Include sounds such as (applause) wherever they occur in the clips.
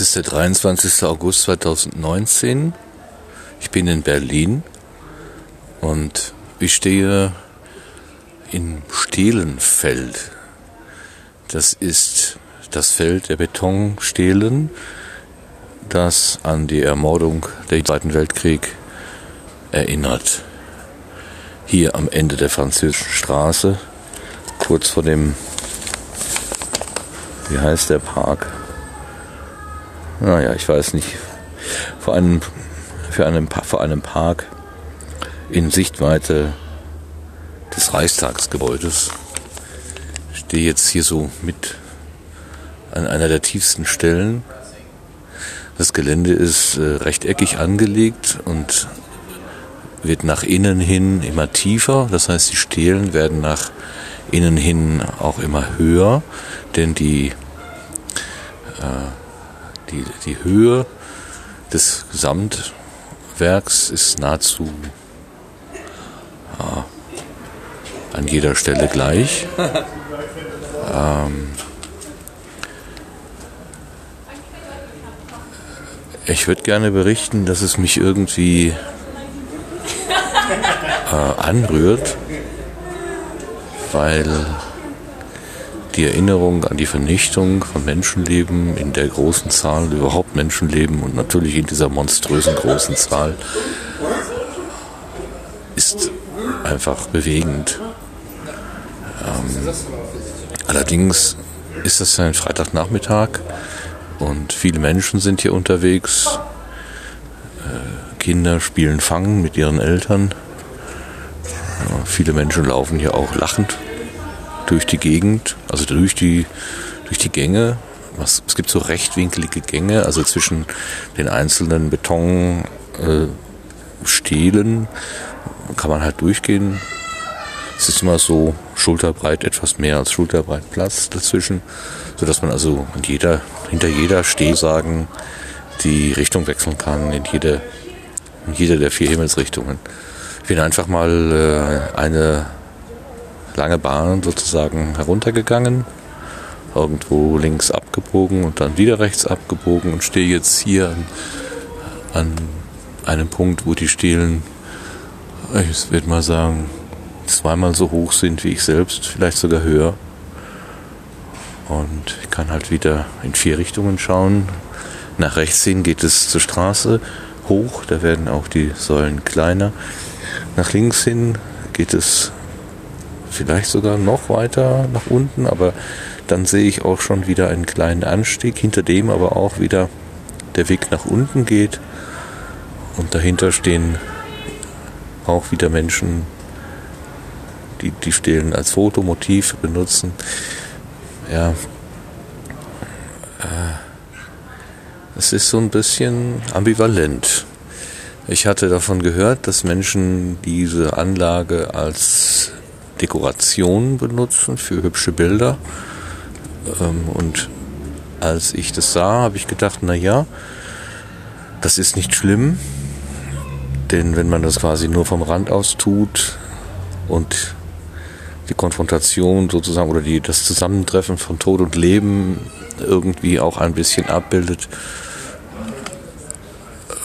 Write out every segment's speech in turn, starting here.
Es ist der 23. August 2019. Ich bin in Berlin und ich stehe in Stehlenfeld. Das ist das Feld der Betonstelen, das an die Ermordung der Zweiten Weltkrieg erinnert. Hier am Ende der französischen Straße, kurz vor dem, wie heißt der Park? Naja, ich weiß nicht. Vor einem, für einem, vor einem Park in Sichtweite des Reichstagsgebäudes. Ich stehe jetzt hier so mit an einer der tiefsten Stellen. Das Gelände ist äh, rechteckig angelegt und wird nach innen hin immer tiefer. Das heißt, die Stelen werden nach innen hin auch immer höher, denn die, äh, die, die Höhe des Gesamtwerks ist nahezu ja, an jeder Stelle gleich. (laughs) Ähm, ich würde gerne berichten, dass es mich irgendwie äh, anrührt, weil die Erinnerung an die Vernichtung von Menschenleben in der großen Zahl, überhaupt Menschenleben und natürlich in dieser monströsen großen Zahl, ist einfach bewegend. Ähm, allerdings ist das ein Freitagnachmittag und viele Menschen sind hier unterwegs. Äh, Kinder spielen Fangen mit ihren Eltern. Ja, viele Menschen laufen hier auch lachend durch die Gegend, also durch die, durch die Gänge. Was, es gibt so rechtwinkelige Gänge, also zwischen den einzelnen Betonstelen äh, kann man halt durchgehen. Es ist immer so schulterbreit, etwas mehr als schulterbreit Platz dazwischen, sodass man also jeder, hinter jeder Stehsagen die Richtung wechseln kann, in jede, in jede der vier Himmelsrichtungen. Ich bin einfach mal äh, eine lange Bahn sozusagen heruntergegangen, irgendwo links abgebogen und dann wieder rechts abgebogen und stehe jetzt hier an, an einem Punkt, wo die Stelen, ich würde mal sagen, zweimal so hoch sind wie ich selbst, vielleicht sogar höher. Und ich kann halt wieder in vier Richtungen schauen. Nach rechts hin geht es zur Straße hoch, da werden auch die Säulen kleiner. Nach links hin geht es vielleicht sogar noch weiter nach unten, aber dann sehe ich auch schon wieder einen kleinen Anstieg, hinter dem aber auch wieder der Weg nach unten geht. Und dahinter stehen auch wieder Menschen, die die Stelen als Fotomotiv benutzen. Ja, äh, es ist so ein bisschen ambivalent. Ich hatte davon gehört, dass Menschen diese Anlage als Dekoration benutzen für hübsche Bilder. Ähm, und als ich das sah, habe ich gedacht, na ja, das ist nicht schlimm, denn wenn man das quasi nur vom Rand aus tut und die Konfrontation sozusagen oder die, das Zusammentreffen von Tod und Leben irgendwie auch ein bisschen abbildet,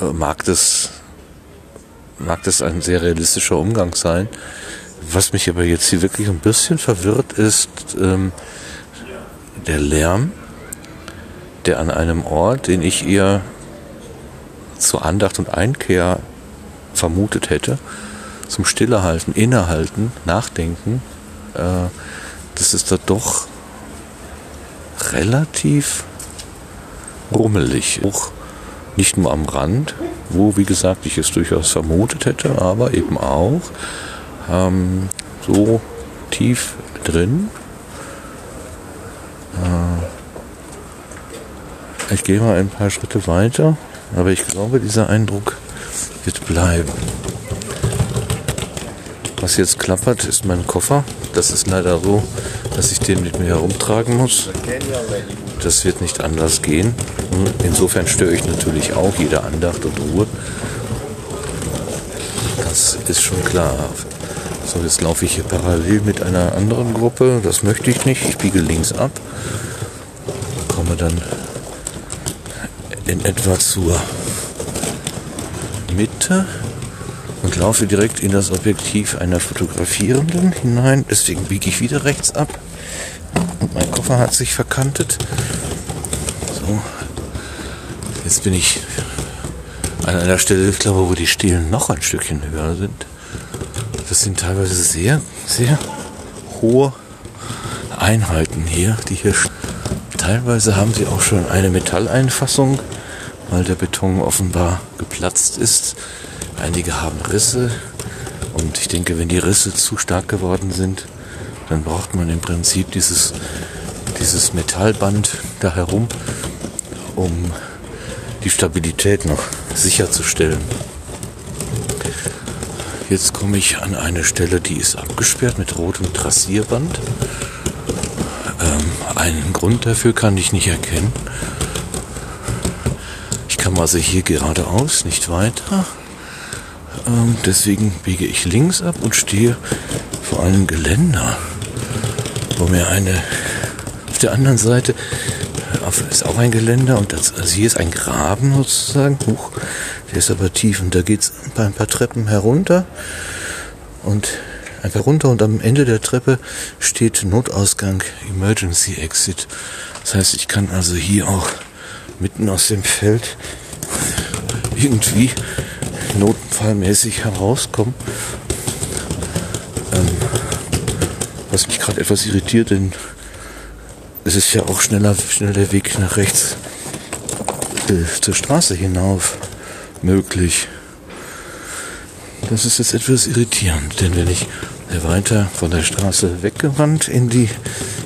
äh, mag das, mag das ein sehr realistischer Umgang sein. Was mich aber jetzt hier wirklich ein bisschen verwirrt ist, ähm, der Lärm, der an einem Ort, den ich eher zur Andacht und Einkehr vermutet hätte, zum Stillehalten, Innehalten, Nachdenken, äh, das ist da doch relativ rummelig. Auch nicht nur am Rand, wo, wie gesagt, ich es durchaus vermutet hätte, aber eben auch ähm, so tief drin. Äh, ich gehe mal ein paar Schritte weiter, aber ich glaube, dieser Eindruck wird bleiben. Was jetzt klappert, ist mein Koffer. Das ist leider so, dass ich den mit mir herumtragen muss. Das wird nicht anders gehen. Insofern störe ich natürlich auch jede Andacht und Ruhe. Das ist schon klar. So, jetzt laufe ich hier parallel mit einer anderen Gruppe. Das möchte ich nicht. Ich biege links ab. Komme dann in etwa zur Mitte und laufe direkt in das Objektiv einer Fotografierenden hinein. Deswegen biege ich wieder rechts ab. Und mein Koffer hat sich verkantet. So. Jetzt bin ich an einer Stelle, ich glaube, wo die Stielen noch ein Stückchen höher sind. Das sind teilweise sehr, sehr hohe Einheiten hier, die hier teilweise haben sie auch schon eine Metalleinfassung, weil der Beton offenbar geplatzt ist. Einige haben Risse und ich denke, wenn die Risse zu stark geworden sind, dann braucht man im Prinzip dieses, dieses Metallband da herum, um die Stabilität noch sicherzustellen. Jetzt komme ich an eine Stelle, die ist abgesperrt mit rotem Trassierband. Ähm, einen Grund dafür kann ich nicht erkennen. Ich kann also hier geradeaus, nicht weiter. Ähm, deswegen biege ich links ab und stehe vor einem Geländer, wo mir eine auf der anderen Seite ist auch ein Geländer und das, also hier ist ein Graben sozusagen. Huch, der ist aber tief und da geht es ein paar Treppen herunter und ein runter und am Ende der Treppe steht Notausgang Emergency Exit. Das heißt, ich kann also hier auch mitten aus dem Feld irgendwie notfallmäßig herauskommen. Ähm, was mich gerade etwas irritiert, denn es ist ja auch schneller, schneller Weg nach rechts äh, zur Straße hinauf möglich. Das ist jetzt etwas irritierend, denn wenn ich weiter von der Straße weggewandt in die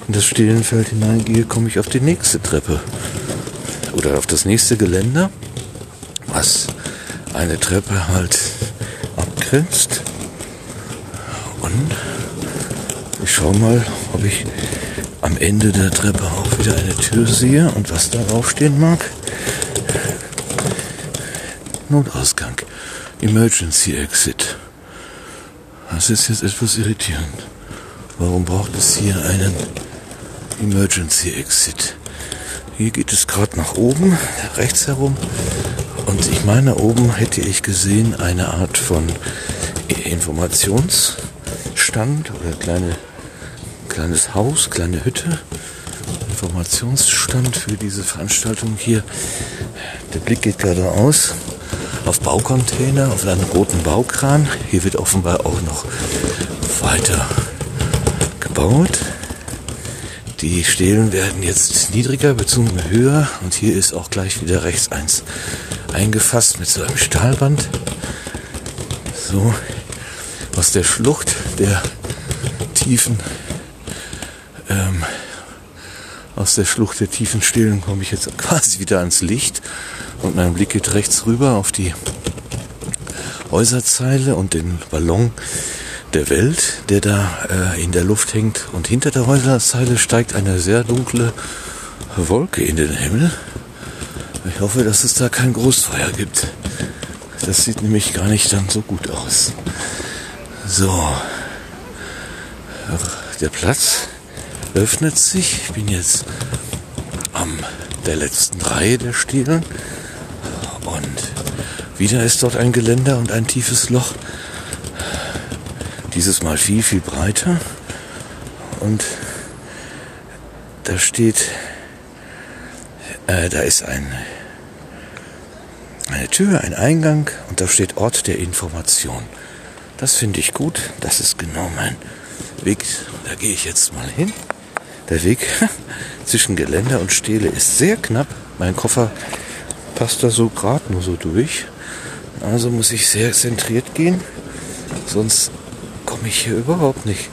in das Stillenfeld hineingehe, komme ich auf die nächste Treppe oder auf das nächste Geländer, was eine Treppe halt abgrenzt. Und ich schaue mal, ob ich am Ende der Treppe auch wieder eine Tür sehe und was darauf stehen mag. Notausgang. Emergency Exit. Das ist jetzt etwas irritierend. Warum braucht es hier einen Emergency Exit? Hier geht es gerade nach oben, rechts herum. Und ich meine, oben hätte ich gesehen eine Art von Informationsstand oder kleine, kleines Haus, kleine Hütte. Informationsstand für diese Veranstaltung hier. Der Blick geht geradeaus auf Baucontainer, auf einen roten Baukran. Hier wird offenbar auch noch weiter gebaut. Die Stelen werden jetzt niedriger bzw. höher und hier ist auch gleich wieder rechts eins eingefasst mit so einem Stahlband. So aus der Schlucht der tiefen ähm, aus der Schlucht der tiefen Stelen komme ich jetzt (laughs) quasi wieder ans Licht und mein Blick geht rechts rüber auf die Häuserzeile und den Ballon der Welt, der da äh, in der Luft hängt. Und hinter der Häuserzeile steigt eine sehr dunkle Wolke in den Himmel. Ich hoffe, dass es da kein Großfeuer gibt. Das sieht nämlich gar nicht dann so gut aus. So. Der Platz öffnet sich. Ich bin jetzt am der letzten Reihe der Stielen. Und wieder ist dort ein Geländer und ein tiefes Loch. Dieses Mal viel, viel breiter. Und da steht, äh, da ist ein, eine Tür, ein Eingang und da steht Ort der Information. Das finde ich gut. Das ist genau mein Weg. Da gehe ich jetzt mal hin. Der Weg (laughs) zwischen Geländer und Stele ist sehr knapp. Mein Koffer passt da so gerade nur so durch. Also muss ich sehr zentriert gehen. Sonst komme ich hier überhaupt nicht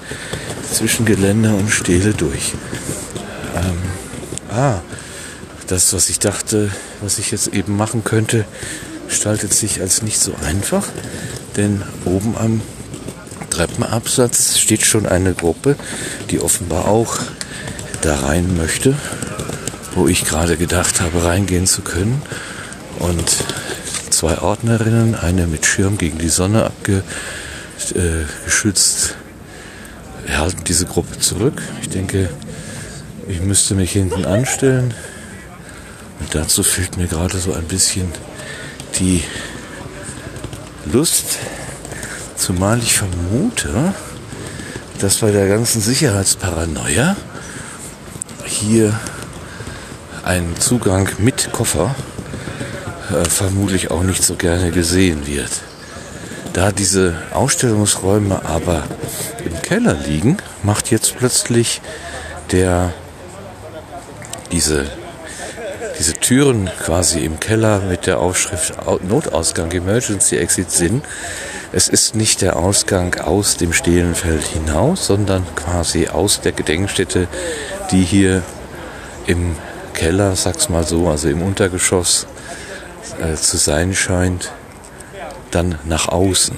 zwischen Geländer und Stele durch. Ähm, ah, das, was ich dachte, was ich jetzt eben machen könnte, gestaltet sich als nicht so einfach. Denn oben am Treppenabsatz steht schon eine Gruppe, die offenbar auch da rein möchte, wo ich gerade gedacht habe, reingehen zu können. Und zwei Ordnerinnen, eine mit Schirm gegen die Sonne abgeschützt, äh, halten diese Gruppe zurück. Ich denke, ich müsste mich hinten anstellen Und dazu fehlt mir gerade so ein bisschen die Lust, zumal ich vermute, dass bei der ganzen Sicherheitsparanoia hier ein Zugang mit Koffer äh, vermutlich auch nicht so gerne gesehen wird. Da diese Ausstellungsräume aber im Keller liegen, macht jetzt plötzlich der diese diese Türen quasi im Keller mit der Aufschrift Notausgang Emergency Exit Sinn. Es ist nicht der Ausgang aus dem Stehlenfeld hinaus, sondern quasi aus der Gedenkstätte, die hier im Keller, sag's mal so, also im Untergeschoss äh, zu sein scheint, dann nach außen.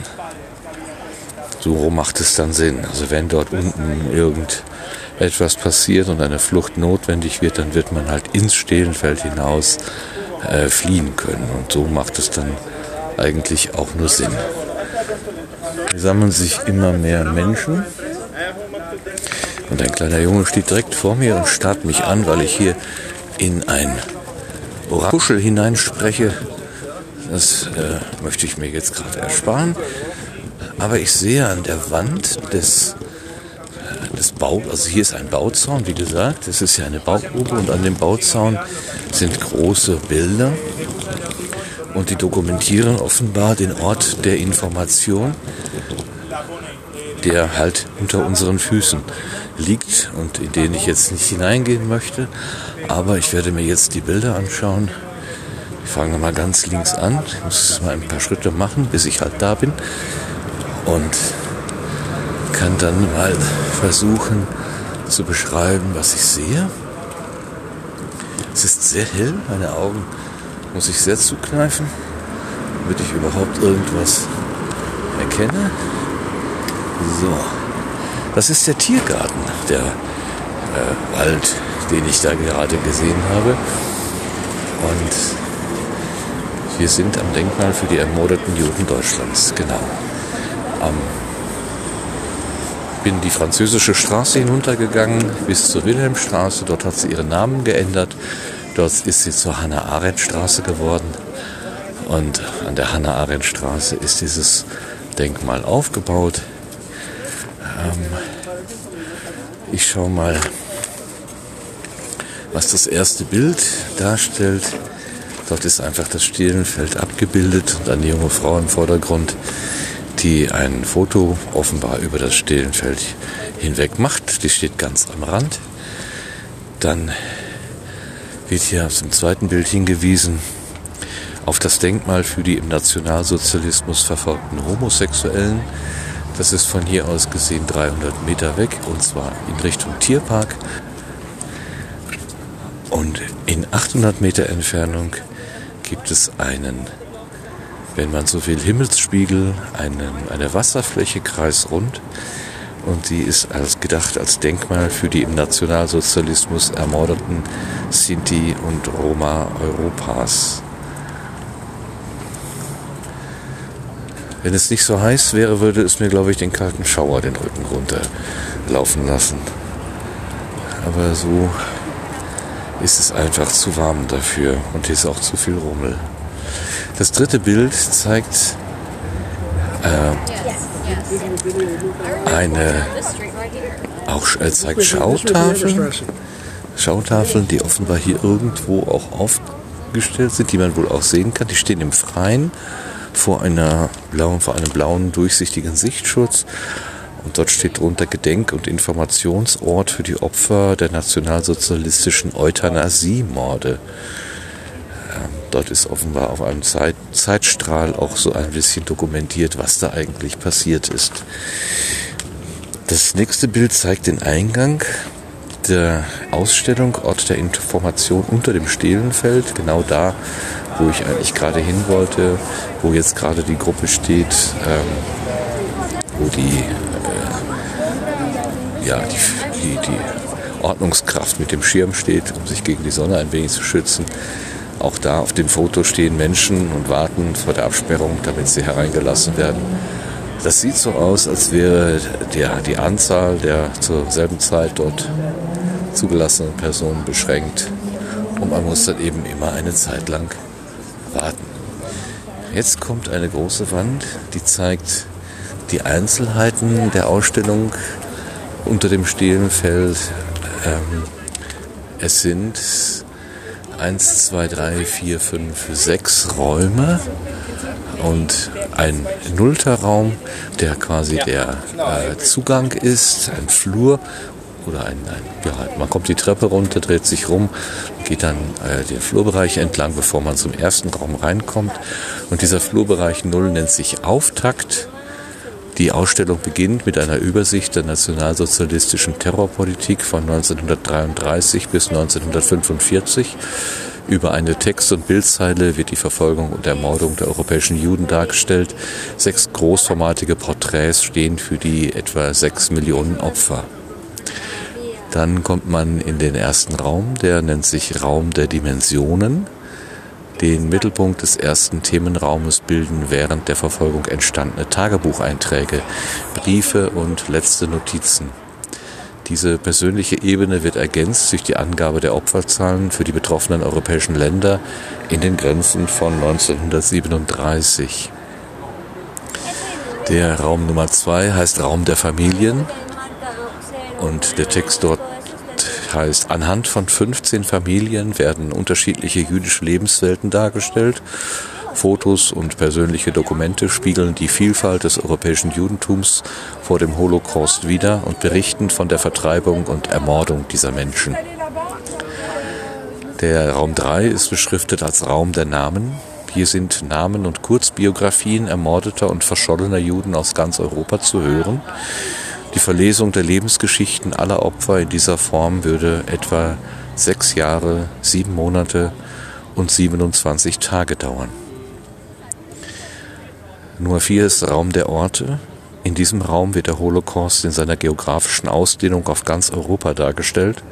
So macht es dann Sinn. Also wenn dort unten irgendetwas passiert und eine Flucht notwendig wird, dann wird man halt ins Stehlenfeld hinaus äh, fliehen können. Und so macht es dann eigentlich auch nur Sinn. Hier sammeln sich immer mehr Menschen. Und ein kleiner Junge steht direkt vor mir und starrt mich an, weil ich hier in ein Orakel hineinspreche. Das äh, möchte ich mir jetzt gerade ersparen. Aber ich sehe an der Wand des, äh, des Bau, also hier ist ein Bauzaun, wie gesagt, es ist ja eine Baugrube und an dem Bauzaun sind große Bilder und die dokumentieren offenbar den Ort der Information, der halt unter unseren Füßen liegt und in den ich jetzt nicht hineingehen möchte. Aber ich werde mir jetzt die Bilder anschauen. Ich fange mal ganz links an. Ich muss mal ein paar Schritte machen, bis ich halt da bin. Und kann dann mal versuchen zu beschreiben, was ich sehe. Es ist sehr hell, meine Augen muss ich sehr zukneifen, damit ich überhaupt irgendwas erkenne. So, das ist der Tiergarten, der äh, Wald, den ich da gerade gesehen habe. Und wir sind am Denkmal für die ermordeten Juden Deutschlands, genau. Am bin die französische Straße hinuntergegangen bis zur Wilhelmstraße. Dort hat sie ihren Namen geändert. Dort ist sie zur Hannah-Arendt-Straße geworden. Und an der Hannah-Arendt-Straße ist dieses Denkmal aufgebaut. Ähm, ich schaue mal, was das erste Bild darstellt. Dort ist einfach das Stielenfeld abgebildet und eine junge Frau im Vordergrund, die ein Foto offenbar über das Stielenfeld hinweg macht. Die steht ganz am Rand. Dann wird hier aus dem zweiten Bild hingewiesen auf das Denkmal für die im Nationalsozialismus verfolgten Homosexuellen. Das ist von hier aus gesehen 300 Meter weg und zwar in Richtung Tierpark. Und in 800 Meter Entfernung gibt es einen, wenn man so will, Himmelsspiegel, einen, eine Wasserfläche kreisrund. Und die ist als gedacht als Denkmal für die im Nationalsozialismus ermordeten Sinti und Roma Europas. Wenn es nicht so heiß wäre, würde es mir, glaube ich, den kalten Schauer den Rücken runterlaufen lassen. Aber so ist es einfach zu warm dafür und hier ist auch zu viel Rummel. Das dritte Bild zeigt äh, eine auch äh, zeigt Schautafeln, Schautafeln, die offenbar hier irgendwo auch aufgestellt sind, die man wohl auch sehen kann. Die stehen im Freien vor, einer blauen, vor einem blauen durchsichtigen Sichtschutz. Und dort steht drunter Gedenk- und Informationsort für die Opfer der nationalsozialistischen Euthanasiemorde. Ähm, dort ist offenbar auf einem Zeit Zeitstrahl auch so ein bisschen dokumentiert, was da eigentlich passiert ist. Das nächste Bild zeigt den Eingang der Ausstellung, Ort der Information unter dem Stehlenfeld, genau da, wo ich eigentlich gerade hin wollte, wo jetzt gerade die Gruppe steht, ähm, wo die, äh, ja, die, die, die Ordnungskraft mit dem Schirm steht, um sich gegen die Sonne ein wenig zu schützen. Auch da auf dem Foto stehen Menschen und warten vor der Absperrung, damit sie hereingelassen werden. Das sieht so aus, als wäre der, die Anzahl der zur selben Zeit dort zugelassenen Personen beschränkt und man muss dann eben immer eine Zeit lang warten. Jetzt kommt eine große Wand, die zeigt die Einzelheiten der Ausstellung unter dem Stehlenfeld. Ähm, es sind 1, 2, 3, 4, 5, 6 Räume und ein nullter Raum, der quasi der äh, Zugang ist, ein Flur oder ein, ein, ja, man kommt die Treppe runter, dreht sich rum, geht dann äh, den Flurbereich entlang, bevor man zum ersten Raum reinkommt. Und dieser Flurbereich Null nennt sich Auftakt. Die Ausstellung beginnt mit einer Übersicht der nationalsozialistischen Terrorpolitik von 1933 bis 1945. Über eine Text- und Bildzeile wird die Verfolgung und Ermordung der europäischen Juden dargestellt. Sechs großformatige Porträts stehen für die etwa sechs Millionen Opfer. Dann kommt man in den ersten Raum, der nennt sich Raum der Dimensionen. Den Mittelpunkt des ersten Themenraumes bilden während der Verfolgung entstandene Tagebucheinträge, Briefe und letzte Notizen. Diese persönliche Ebene wird ergänzt durch die Angabe der Opferzahlen für die betroffenen europäischen Länder in den Grenzen von 1937. Der Raum Nummer zwei heißt Raum der Familien und der Text dort heißt, anhand von 15 Familien werden unterschiedliche jüdische Lebenswelten dargestellt. Fotos und persönliche Dokumente spiegeln die Vielfalt des europäischen Judentums vor dem Holocaust wider und berichten von der Vertreibung und Ermordung dieser Menschen. Der Raum 3 ist beschriftet als Raum der Namen. Hier sind Namen und Kurzbiografien ermordeter und verschollener Juden aus ganz Europa zu hören. Die Verlesung der Lebensgeschichten aller Opfer in dieser Form würde etwa sechs Jahre, sieben Monate und 27 Tage dauern. Nummer vier ist Raum der Orte. In diesem Raum wird der Holocaust in seiner geografischen Ausdehnung auf ganz Europa dargestellt.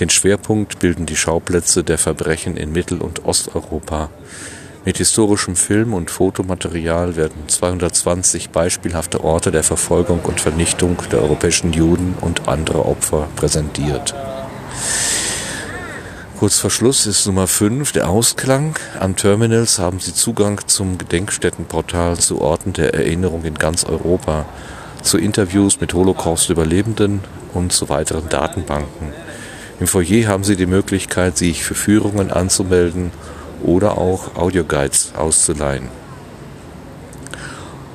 Den Schwerpunkt bilden die Schauplätze der Verbrechen in Mittel- und Osteuropa. Mit historischem Film- und Fotomaterial werden 220 beispielhafte Orte der Verfolgung und Vernichtung der europäischen Juden und andere Opfer präsentiert. Kurz vor Schluss ist Nummer 5 der Ausklang. An Terminals haben Sie Zugang zum Gedenkstättenportal zu Orten der Erinnerung in ganz Europa, zu Interviews mit Holocaust-Überlebenden und zu weiteren Datenbanken. Im Foyer haben Sie die Möglichkeit, sich für Führungen anzumelden oder auch Audioguides auszuleihen.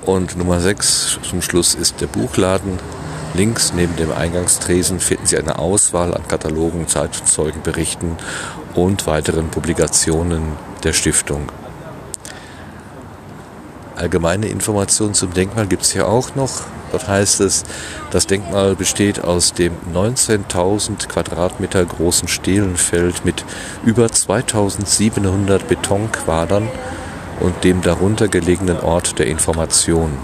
Und Nummer 6 zum Schluss ist der Buchladen. Links neben dem Eingangstresen finden Sie eine Auswahl an Katalogen, Zeitzeugenberichten und weiteren Publikationen der Stiftung. Allgemeine Informationen zum Denkmal gibt es hier auch noch. Dort heißt es, das Denkmal besteht aus dem 19.000 Quadratmeter großen Stehlenfeld mit über 2700 Betonquadern und dem darunter gelegenen Ort der Information.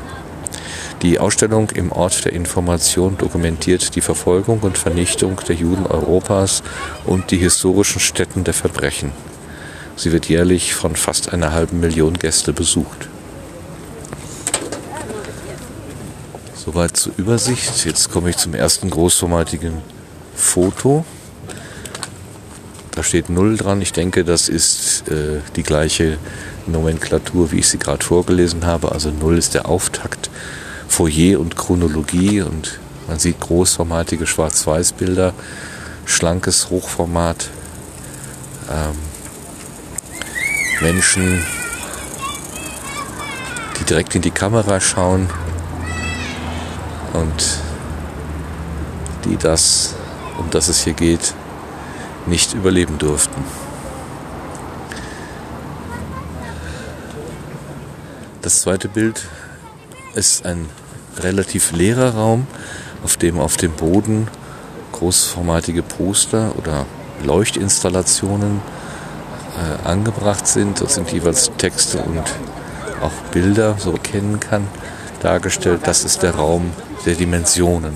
Die Ausstellung im Ort der Information dokumentiert die Verfolgung und Vernichtung der Juden Europas und die historischen Stätten der Verbrechen. Sie wird jährlich von fast einer halben Million Gäste besucht. Soweit zur Übersicht. Jetzt komme ich zum ersten großformatigen Foto. Da steht 0 dran. Ich denke, das ist äh, die gleiche Nomenklatur, wie ich sie gerade vorgelesen habe. Also 0 ist der Auftakt, Foyer und Chronologie und man sieht großformatige Schwarz-Weiß-Bilder, schlankes Hochformat, ähm, Menschen, die direkt in die Kamera schauen, und die das, um das es hier geht, nicht überleben durften. Das zweite Bild ist ein relativ leerer Raum, auf dem auf dem Boden großformatige Poster oder Leuchtinstallationen äh, angebracht sind. Dort sind jeweils Texte und auch Bilder, so erkennen kann, dargestellt. Das ist der Raum der Dimensionen.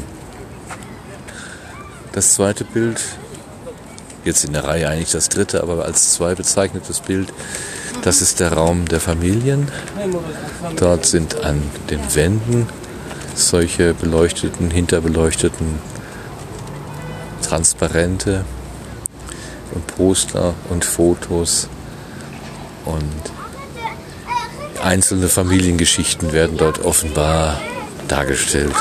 Das zweite Bild, jetzt in der Reihe eigentlich das dritte, aber als zwei bezeichnetes Bild, das ist der Raum der Familien. Dort sind an den Wänden solche beleuchteten, hinterbeleuchteten, transparente und Poster und Fotos und einzelne Familiengeschichten werden dort offenbar dargestellt.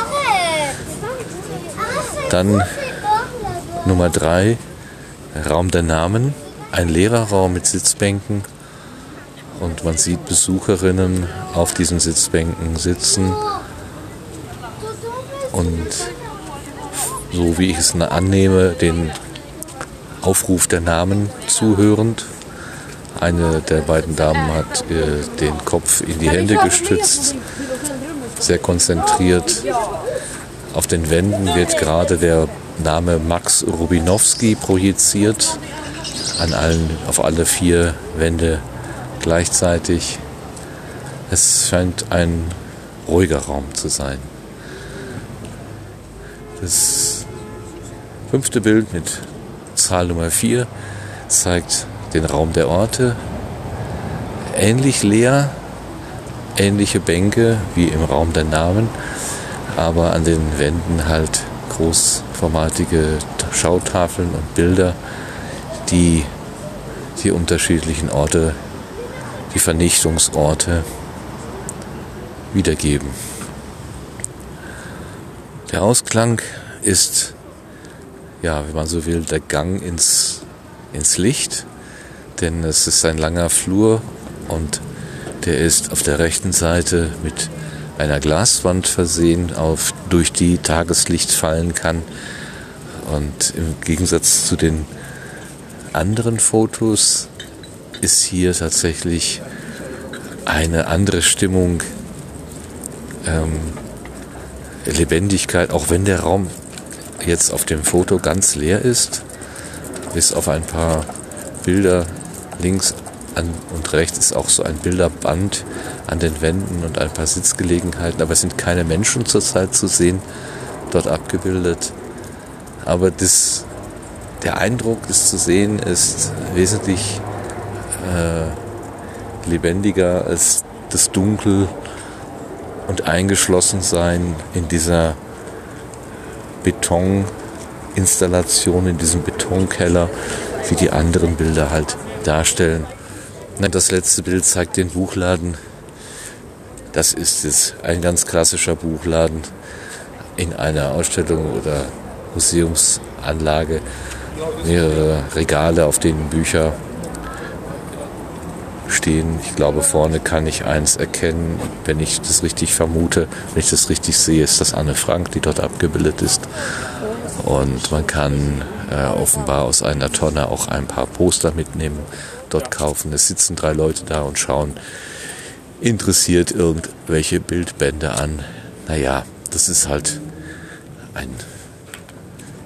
Dann Nummer drei, Raum der Namen, ein leerer Raum mit Sitzbänken und man sieht Besucherinnen auf diesen Sitzbänken sitzen und so wie ich es annehme, den Aufruf der Namen zuhörend. Eine der beiden Damen hat äh, den Kopf in die Hände gestützt, sehr konzentriert. Auf den Wänden wird gerade der Name Max Rubinowski projiziert, an allen, auf alle vier Wände gleichzeitig. Es scheint ein ruhiger Raum zu sein. Das fünfte Bild mit Zahl Nummer 4 zeigt den Raum der Orte. Ähnlich leer, ähnliche Bänke wie im Raum der Namen, aber an den Wänden halt großformatige Schautafeln und Bilder, die die unterschiedlichen Orte, die Vernichtungsorte wiedergeben. Der Ausklang ist, ja, wenn man so will, der Gang ins, ins Licht, denn es ist ein langer Flur und der ist auf der rechten Seite mit einer Glaswand versehen, auf, durch die Tageslicht fallen kann. Und im Gegensatz zu den anderen Fotos ist hier tatsächlich eine andere Stimmung ähm, Lebendigkeit, auch wenn der Raum jetzt auf dem Foto ganz leer ist, bis auf ein paar Bilder links an und rechts ist auch so ein Bilderband an den Wänden und ein paar Sitzgelegenheiten, aber es sind keine Menschen zurzeit zu sehen dort abgebildet. Aber das, der Eindruck, das zu sehen, ist wesentlich äh, lebendiger als das Dunkel und eingeschlossen sein in dieser Betoninstallation, in diesem Betonkeller, wie die anderen Bilder halt darstellen. Das letzte Bild zeigt den Buchladen. Das ist es, ein ganz klassischer Buchladen in einer Ausstellung oder Museumsanlage. Mehrere Regale, auf denen Bücher stehen. Ich glaube, vorne kann ich eins erkennen, wenn ich das richtig vermute, wenn ich das richtig sehe, ist das Anne Frank, die dort abgebildet ist. Und man kann äh, offenbar aus einer Tonne auch ein paar Poster mitnehmen, dort kaufen. Es sitzen drei Leute da und schauen interessiert irgendwelche Bildbände an. Naja, das ist halt ein,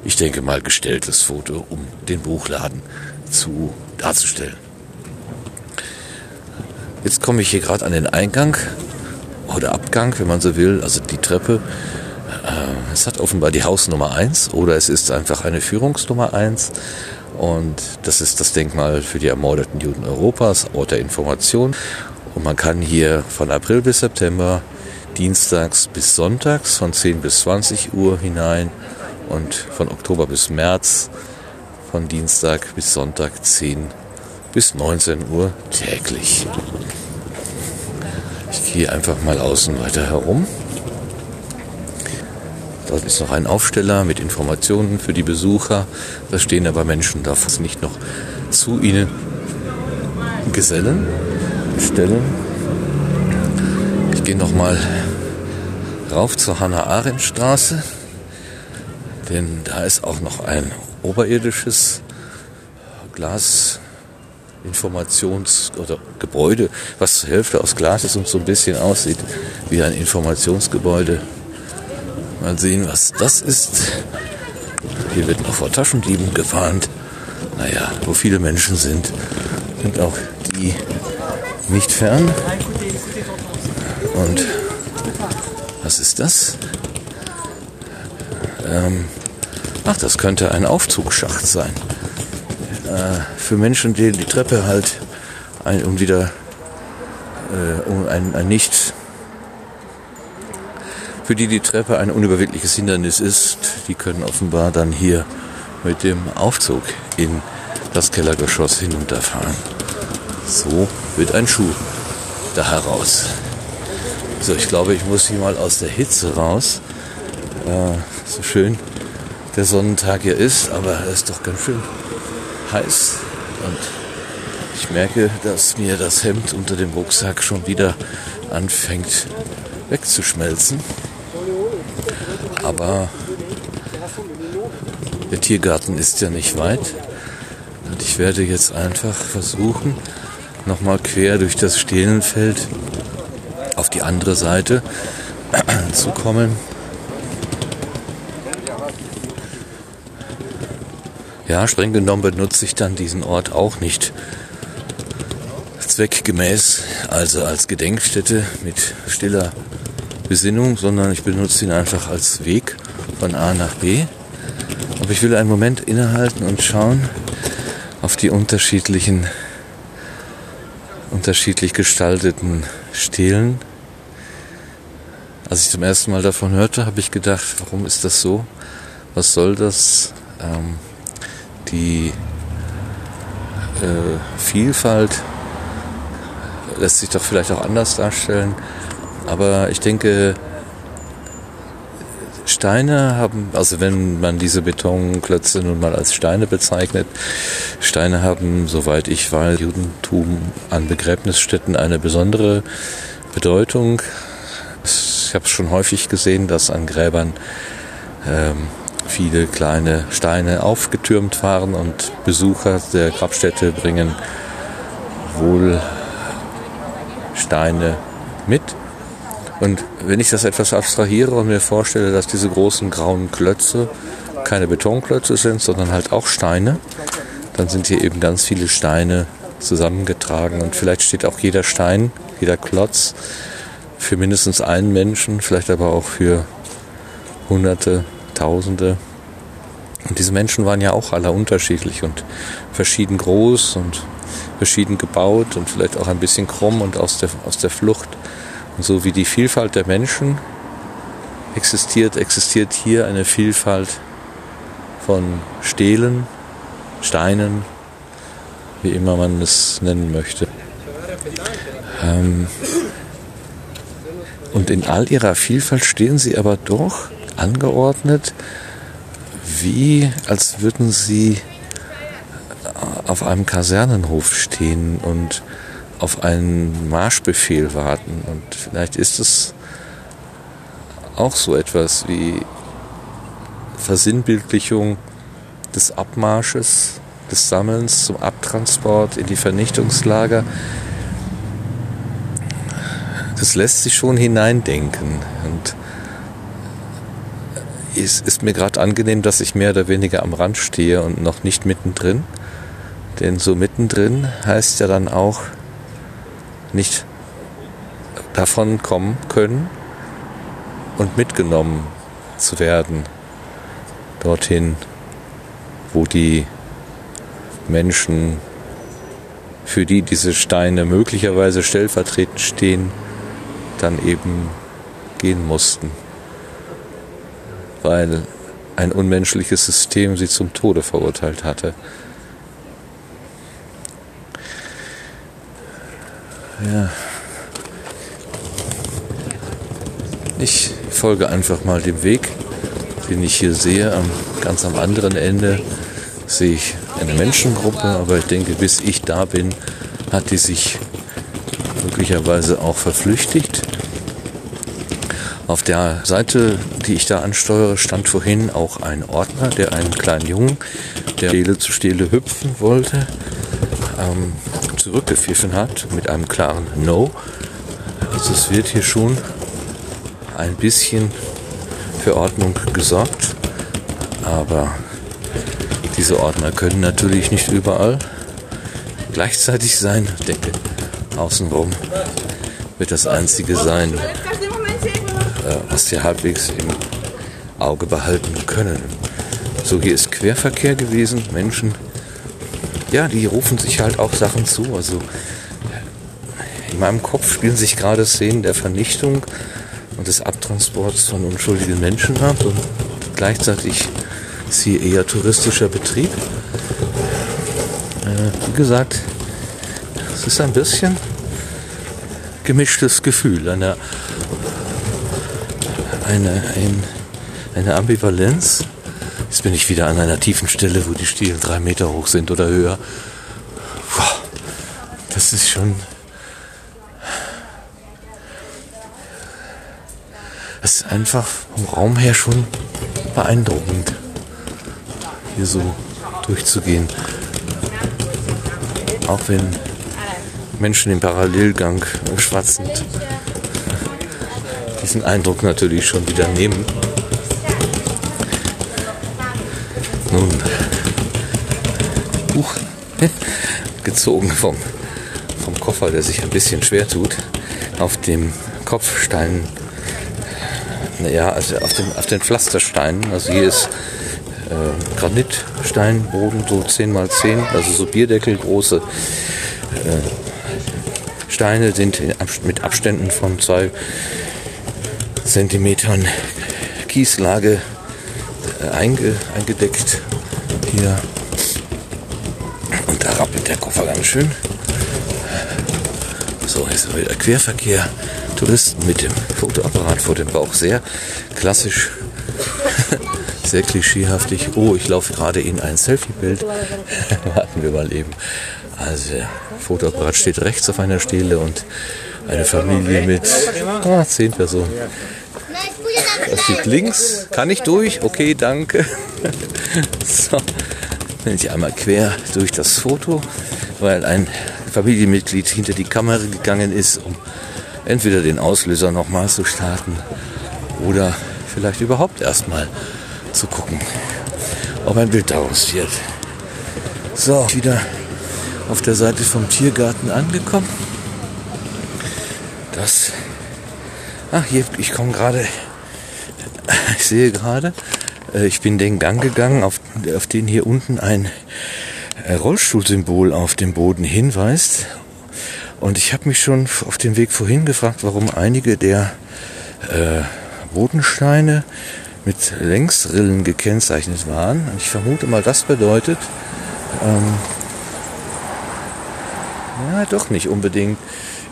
ich denke mal, gestelltes Foto, um den Buchladen zu darzustellen. Jetzt komme ich hier gerade an den Eingang oder Abgang, wenn man so will, also die Treppe. Äh, es hat offenbar die Hausnummer 1 oder es ist einfach eine Führungsnummer 1. Und das ist das Denkmal für die ermordeten Juden Europas, Ort der Information. Und man kann hier von April bis September, dienstags bis sonntags von 10 bis 20 Uhr hinein und von Oktober bis März von Dienstag bis Sonntag 10 bis 19 Uhr täglich. Ich gehe einfach mal außen weiter herum. Dort ist noch ein Aufsteller mit Informationen für die Besucher. Da stehen aber Menschen da nicht noch zu ihnen gesellen, stellen. Ich gehe noch mal rauf zur Hannah-Arendt-Straße, denn da ist auch noch ein oberirdisches Glas Informations- oder Gebäude, was zur Hälfte aus Glas ist und so ein bisschen aussieht wie ein Informationsgebäude. Mal sehen, was das ist. Hier wird noch vor Taschendieben gewarnt. Naja, wo viele Menschen sind, sind auch die nicht fern. Und was ist das? Ähm, ach, das könnte ein Aufzugsschacht sein äh, für Menschen, die die Treppe halt ein, um wieder äh, um ein, ein nicht für die die Treppe ein unüberwindliches Hindernis ist, die können offenbar dann hier mit dem Aufzug in das Kellergeschoss hinunterfahren. So wird ein Schuh da heraus. So, ich glaube, ich muss hier mal aus der Hitze raus. Äh, so schön der Sonnentag hier ist, aber es ist doch ganz schön heiß. Und ich merke, dass mir das Hemd unter dem Rucksack schon wieder anfängt wegzuschmelzen. Aber der Tiergarten ist ja nicht weit. Und ich werde jetzt einfach versuchen, nochmal quer durch das Stehlenfeld auf die andere Seite (clears throat) zu kommen. Ja, streng genommen benutze ich dann diesen Ort auch nicht zweckgemäß, also als Gedenkstätte mit stiller Besinnung, sondern ich benutze ihn einfach als Weg von A nach B. Aber ich will einen Moment innehalten und schauen auf die unterschiedlichen, unterschiedlich gestalteten Stelen. Als ich zum ersten Mal davon hörte, habe ich gedacht, warum ist das so? Was soll das? Ähm, die äh, Vielfalt lässt sich doch vielleicht auch anders darstellen. Aber ich denke, Steine haben, also wenn man diese Betonklötze nun mal als Steine bezeichnet, Steine haben, soweit ich weiß, Judentum an Begräbnisstätten eine besondere Bedeutung. Ich habe es schon häufig gesehen, dass an Gräbern ähm, viele kleine Steine aufgetürmt waren und Besucher der Grabstätte bringen wohl Steine mit. Und wenn ich das etwas abstrahiere und mir vorstelle, dass diese großen grauen Klötze keine Betonklötze sind, sondern halt auch Steine, dann sind hier eben ganz viele Steine zusammengetragen und vielleicht steht auch jeder Stein, jeder Klotz für mindestens einen Menschen, vielleicht aber auch für Hunderte, Tausende. Und diese Menschen waren ja auch alle unterschiedlich und verschieden groß und verschieden gebaut und vielleicht auch ein bisschen krumm und aus der, aus der Flucht. So wie die Vielfalt der Menschen existiert, existiert hier eine Vielfalt von Stelen, Steinen, wie immer man es nennen möchte. Ähm, und in all ihrer Vielfalt stehen sie aber doch angeordnet, wie als würden sie auf einem Kasernenhof stehen und auf einen Marschbefehl warten. Und vielleicht ist es auch so etwas wie Versinnbildlichung des Abmarsches, des Sammelns zum Abtransport in die Vernichtungslager. Das lässt sich schon hineindenken. Und es ist mir gerade angenehm, dass ich mehr oder weniger am Rand stehe und noch nicht mittendrin. Denn so mittendrin heißt ja dann auch nicht davon kommen können und mitgenommen zu werden dorthin, wo die Menschen, für die diese Steine möglicherweise stellvertretend stehen, dann eben gehen mussten, weil ein unmenschliches System sie zum Tode verurteilt hatte. Ja. Ich folge einfach mal dem Weg, den ich hier sehe. Am, ganz am anderen Ende sehe ich eine Menschengruppe, aber ich denke, bis ich da bin, hat die sich möglicherweise auch verflüchtigt. Auf der Seite, die ich da ansteuere, stand vorhin auch ein Ordner, der einen kleinen Jungen, der Stele zu Stele hüpfen wollte, ähm, zurückgepfiffen hat mit einem klaren No. Also es wird hier schon ein bisschen für Ordnung gesorgt, aber diese Ordner können natürlich nicht überall gleichzeitig sein. Ich denke, außenrum wird das einzige sein, äh, was sie halbwegs im Auge behalten können. So, hier ist Querverkehr gewesen, Menschen ja, die rufen sich halt auch Sachen zu. Also in meinem Kopf spielen sich gerade Szenen der Vernichtung und des Abtransports von unschuldigen Menschen ab und gleichzeitig ist hier eher touristischer Betrieb. äh, wie gesagt, es ist ein bisschen gemischtes Gefühl, eine, eine, ein, eine Ambivalenz. Jetzt bin ich wieder an einer tiefen Stelle, wo die Stielen drei Meter hoch sind oder höher. Das ist schon. Das ist einfach vom Raum her schon beeindruckend, hier so durchzugehen. Auch wenn Menschen im Parallelgang schwatzend diesen Eindruck natürlich schon wieder nehmen. Nun, Buch (laughs) gezogen vom, vom Koffer, der sich ein bisschen schwer tut, auf dem Kopfstein, naja, also auf, dem, auf den Pflastersteinen, also hier ist äh, Granitsteinboden, so 10 x 10, also so Bierdeckel große äh, Steine sind mit Abständen von zwei Zentimetern Kieslage einge, eingedeckt. Hier. Und da rappelt der Koffer ganz schön. So, hier ist wieder Querverkehr. Touristen mit dem Fotoapparat vor dem Bauch. Sehr klassisch, (laughs) sehr klischeehaftig. Oh, ich laufe gerade in ein Selfie-Bild. (laughs) Warten wir mal eben. Also der Fotoapparat steht rechts auf einer Stele und eine Familie mit ah, zehn Personen. Das steht links. Kann ich durch? Okay, danke. (laughs) So, bin ich einmal quer durch das Foto, weil ein Familienmitglied hinter die Kamera gegangen ist, um entweder den Auslöser nochmal zu starten oder vielleicht überhaupt erstmal zu gucken, ob ein Bild daraus wird. So, wieder auf der Seite vom Tiergarten angekommen. Das. Ach, hier, ich komme gerade. (laughs) Ich sehe gerade, äh, ich bin den Gang gegangen, auf, auf den hier unten ein äh, Rollstuhlsymbol auf dem Boden hinweist. Und ich habe mich schon auf dem Weg vorhin gefragt, warum einige der äh, Bodensteine mit Längsrillen gekennzeichnet waren. Und ich vermute mal, das bedeutet, ähm, ja, doch nicht unbedingt.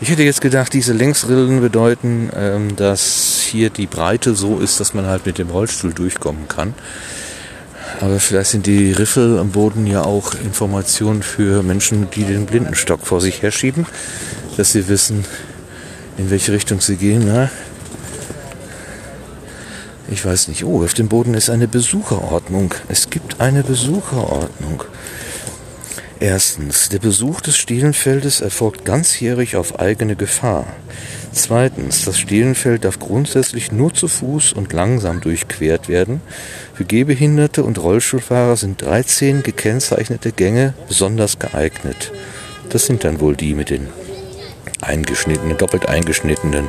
Ich hätte jetzt gedacht, diese Längsrillen bedeuten, ähm, dass hier die Breite so ist, dass man halt mit dem Rollstuhl durchkommen kann. Aber vielleicht sind die Riffel am Boden ja auch Informationen für Menschen, die den Blindenstock vor sich herschieben, dass sie wissen, in welche Richtung sie gehen. Na? Ich weiß nicht. Oh, auf dem Boden ist eine Besucherordnung. Es gibt eine Besucherordnung. Erstens, der Besuch des Stielenfeldes erfolgt ganzjährig auf eigene Gefahr. Zweitens, das Stielenfeld darf grundsätzlich nur zu Fuß und langsam durchquert werden. Für Gehbehinderte und Rollstuhlfahrer sind 13 gekennzeichnete Gänge besonders geeignet. Das sind dann wohl die mit den eingeschnittenen, doppelt eingeschnittenen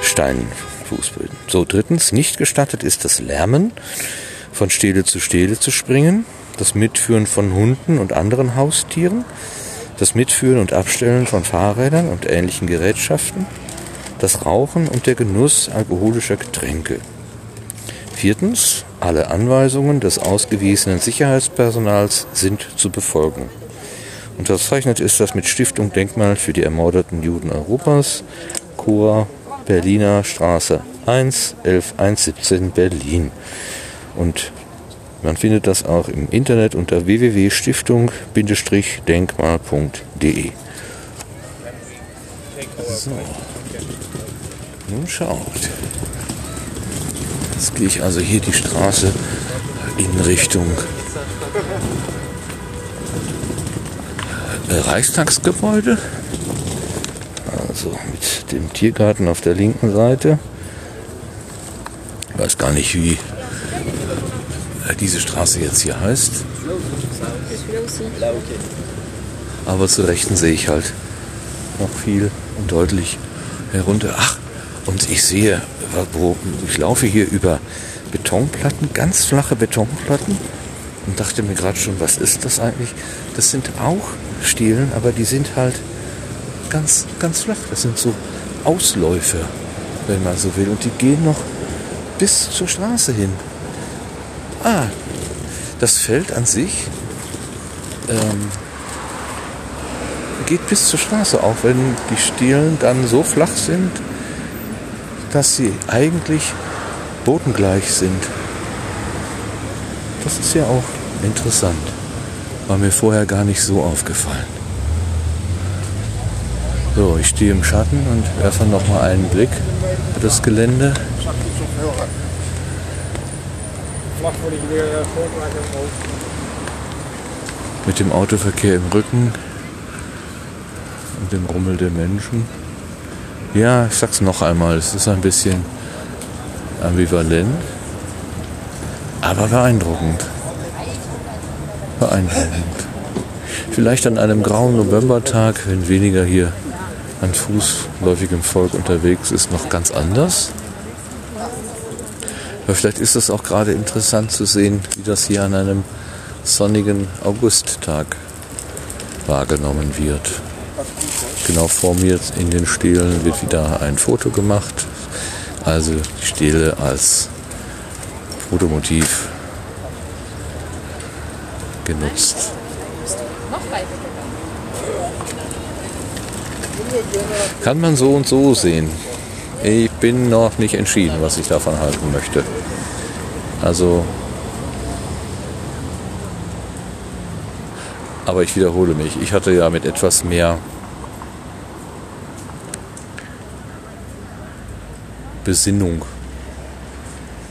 Steinfußböden. So, drittens, nicht gestattet ist das Lärmen, von Stele zu Stele zu springen das Mitführen von Hunden und anderen Haustieren, das Mitführen und Abstellen von Fahrrädern und ähnlichen Gerätschaften, das Rauchen und der Genuss alkoholischer Getränke. Viertens, alle Anweisungen des ausgewiesenen Sicherheitspersonals sind zu befolgen. Unterzeichnet ist das mit Stiftung Denkmal für die ermordeten Juden Europas, Chor, Berliner Straße 1, 11117 Berlin. Und man findet das auch im Internet unter www.stiftung-denkmal.de. So. Nun schaut. Jetzt gehe ich also hier die Straße in Richtung äh, Reichstagsgebäude. Also mit dem Tiergarten auf der linken Seite. Ich weiß gar nicht, wie diese Straße jetzt hier heißt. Aber zur Rechten sehe ich halt noch viel und deutlich herunter. Ach, und ich sehe, wo, ich laufe hier über Betonplatten, ganz flache Betonplatten und dachte mir gerade schon, was ist das eigentlich? Das sind auch Stielen, aber die sind halt ganz, ganz flach. Das sind so Ausläufe, wenn man so will. Und die gehen noch bis zur Straße hin. Ah, das Feld an sich ähm, geht bis zur Straße, auch wenn die Stielen dann so flach sind, dass sie eigentlich bodengleich sind. Das ist ja auch interessant. War mir vorher gar nicht so aufgefallen. So, ich stehe im Schatten und werfe noch mal einen Blick auf das Gelände. Mit dem Autoverkehr im Rücken und dem Rummel der Menschen. Ja, ich sag's noch einmal, es ist ein bisschen ambivalent, aber beeindruckend. Beeindruckend. Vielleicht an einem grauen Novembertag, wenn weniger hier an fußläufigem Volk unterwegs ist, noch ganz anders. Aber vielleicht ist es auch gerade interessant zu sehen, wie das hier an einem sonnigen Augusttag wahrgenommen wird. Genau vor mir in den Stelen wird wieder ein Foto gemacht. Also die Stele als Fotomotiv genutzt. Kann man so und so sehen. Bin noch nicht entschieden, was ich davon halten möchte. Also, aber ich wiederhole mich. Ich hatte ja mit etwas mehr Besinnung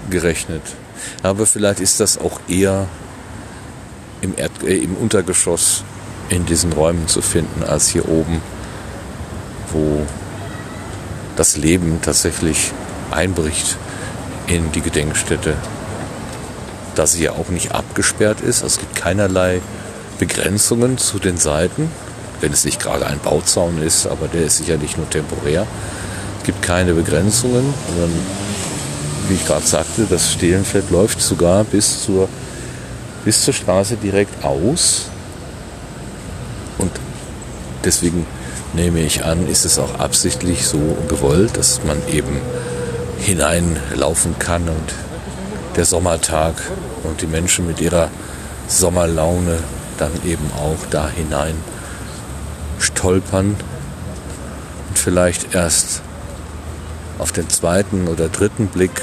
gerechnet. Aber vielleicht ist das auch eher im, Erd äh, im Untergeschoss in diesen Räumen zu finden als hier oben, wo das Leben tatsächlich einbricht in die Gedenkstätte. Da sie ja auch nicht abgesperrt ist, es gibt keinerlei Begrenzungen zu den Seiten, wenn es nicht gerade ein Bauzaun ist, aber der ist sicherlich nur temporär. Es gibt keine Begrenzungen, sondern wie ich gerade sagte, das Stehlenfeld läuft sogar bis zur, bis zur Straße direkt aus. Und deswegen nehme ich an, ist es auch absichtlich so gewollt, dass man eben hineinlaufen kann und der Sommertag und die Menschen mit ihrer Sommerlaune dann eben auch da hinein stolpern und vielleicht erst auf den zweiten oder dritten Blick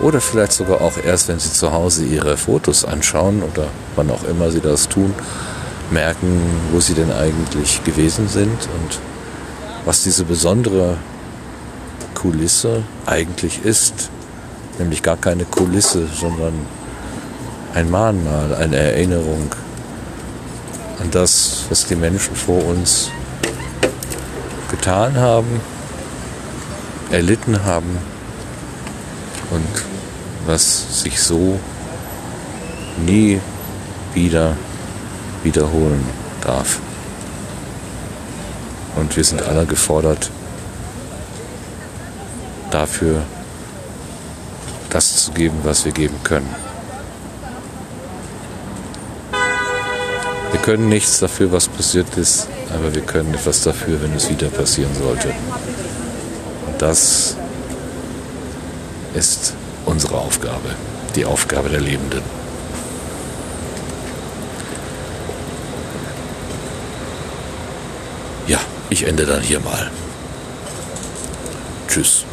oder vielleicht sogar auch erst, wenn sie zu Hause ihre Fotos anschauen oder wann auch immer sie das tun, merken, wo sie denn eigentlich gewesen sind und was diese besondere Kulisse eigentlich ist. Nämlich gar keine Kulisse, sondern ein Mahnmal, eine Erinnerung an das, was die Menschen vor uns getan haben, erlitten haben und was sich so nie wieder wiederholen darf. Und wir sind alle gefordert, dafür das zu geben, was wir geben können. Wir können nichts dafür, was passiert ist, aber wir können etwas dafür, wenn es wieder passieren sollte. Und das ist unsere Aufgabe, die Aufgabe der Lebenden. Ja, ich ende dann hier mal. Tschüss.